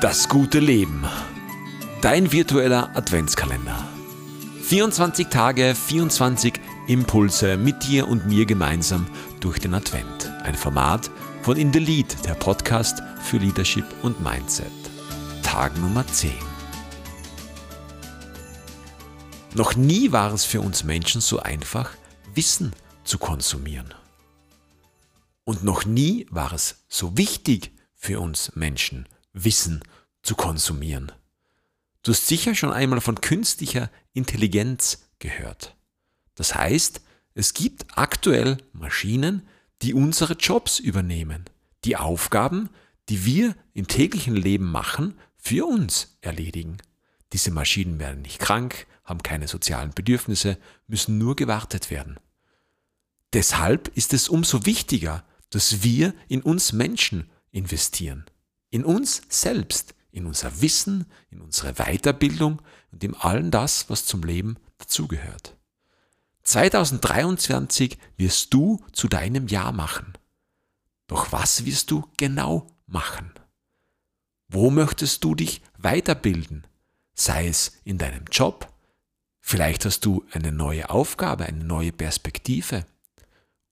Das gute Leben. Dein virtueller Adventskalender. 24 Tage, 24 Impulse mit dir und mir gemeinsam durch den Advent. Ein Format von In the Lead, der Podcast für Leadership und Mindset. Tag Nummer 10. Noch nie war es für uns Menschen so einfach, Wissen zu konsumieren. Und noch nie war es so wichtig für uns Menschen, Wissen zu konsumieren. Du hast sicher schon einmal von künstlicher Intelligenz gehört. Das heißt, es gibt aktuell Maschinen, die unsere Jobs übernehmen, die Aufgaben, die wir im täglichen Leben machen, für uns erledigen. Diese Maschinen werden nicht krank, haben keine sozialen Bedürfnisse, müssen nur gewartet werden. Deshalb ist es umso wichtiger, dass wir in uns Menschen investieren in uns selbst, in unser Wissen, in unsere Weiterbildung und in allem das, was zum Leben dazugehört. 2023 wirst du zu deinem Jahr machen. Doch was wirst du genau machen? Wo möchtest du dich weiterbilden? Sei es in deinem Job, vielleicht hast du eine neue Aufgabe, eine neue Perspektive.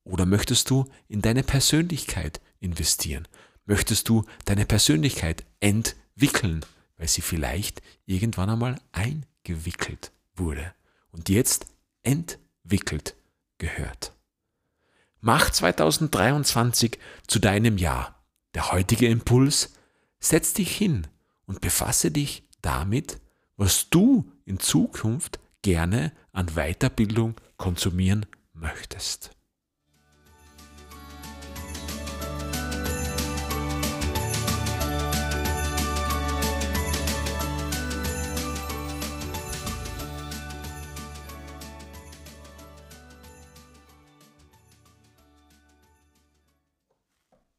Oder möchtest du in deine Persönlichkeit investieren? Möchtest du deine Persönlichkeit entwickeln, weil sie vielleicht irgendwann einmal eingewickelt wurde und jetzt entwickelt gehört. Mach 2023 zu deinem Jahr. Der heutige Impuls, setz dich hin und befasse dich damit, was du in Zukunft gerne an Weiterbildung konsumieren möchtest.